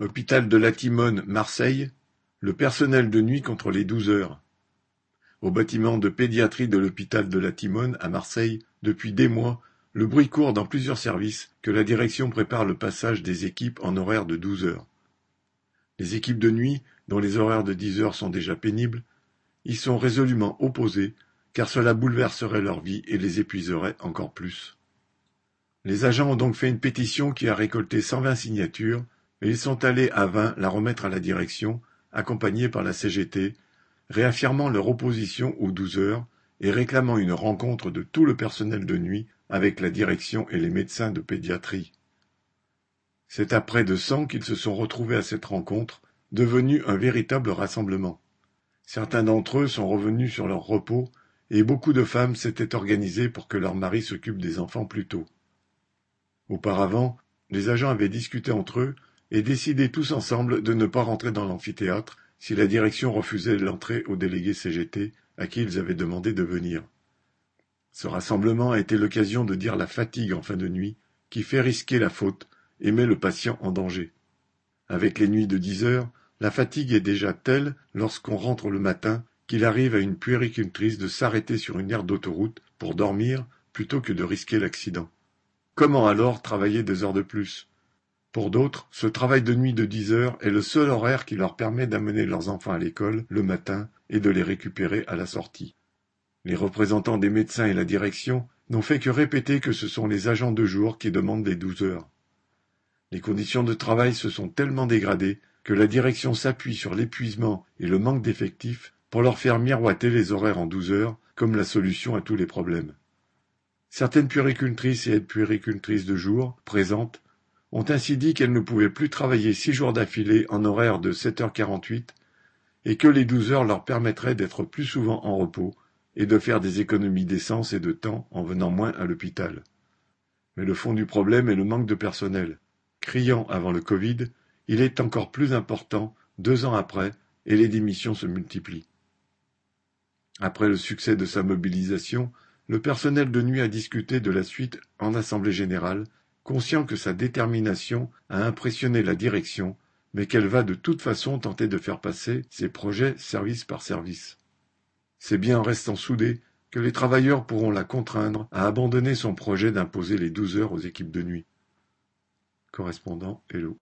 Hôpital de la Timone, Marseille, le personnel de nuit contre les douze heures. Au bâtiment de pédiatrie de l'hôpital de la Timone, à Marseille, depuis des mois, le bruit court dans plusieurs services que la direction prépare le passage des équipes en horaire de douze heures. Les équipes de nuit, dont les horaires de dix heures sont déjà pénibles, y sont résolument opposées, car cela bouleverserait leur vie et les épuiserait encore plus. Les agents ont donc fait une pétition qui a récolté cent vingt signatures ils sont allés à Vins la remettre à la direction, accompagnés par la CGT, réaffirmant leur opposition aux douze heures et réclamant une rencontre de tout le personnel de nuit avec la direction et les médecins de pédiatrie. C'est à près de cent qu'ils se sont retrouvés à cette rencontre, devenue un véritable rassemblement. Certains d'entre eux sont revenus sur leur repos et beaucoup de femmes s'étaient organisées pour que leurs maris s'occupent des enfants plus tôt. Auparavant, les agents avaient discuté entre eux et décidé tous ensemble de ne pas rentrer dans l'amphithéâtre si la direction refusait l'entrée aux délégués CGT à qui ils avaient demandé de venir. Ce rassemblement a été l'occasion de dire la fatigue en fin de nuit qui fait risquer la faute et met le patient en danger. Avec les nuits de dix heures, la fatigue est déjà telle lorsqu'on rentre le matin qu'il arrive à une puéricultrice de s'arrêter sur une aire d'autoroute pour dormir plutôt que de risquer l'accident. Comment alors travailler deux heures de plus? Pour d'autres, ce travail de nuit de dix heures est le seul horaire qui leur permet d'amener leurs enfants à l'école le matin et de les récupérer à la sortie. Les représentants des médecins et la direction n'ont fait que répéter que ce sont les agents de jour qui demandent des douze heures. Les conditions de travail se sont tellement dégradées que la direction s'appuie sur l'épuisement et le manque d'effectifs pour leur faire miroiter les horaires en douze heures comme la solution à tous les problèmes. Certaines puéricultrices et aides-puéricultrices de jour, présentes, ont ainsi dit qu'elles ne pouvaient plus travailler six jours d'affilée en horaire de 7h48 et que les douze heures leur permettraient d'être plus souvent en repos et de faire des économies d'essence et de temps en venant moins à l'hôpital. Mais le fond du problème est le manque de personnel. Criant avant le Covid, il est encore plus important deux ans après et les démissions se multiplient. Après le succès de sa mobilisation, le personnel de nuit a discuté de la suite en Assemblée générale conscient que sa détermination a impressionné la direction, mais qu'elle va de toute façon tenter de faire passer ses projets service par service. C'est bien en restant soudés que les travailleurs pourront la contraindre à abandonner son projet d'imposer les douze heures aux équipes de nuit. Correspondant Hello.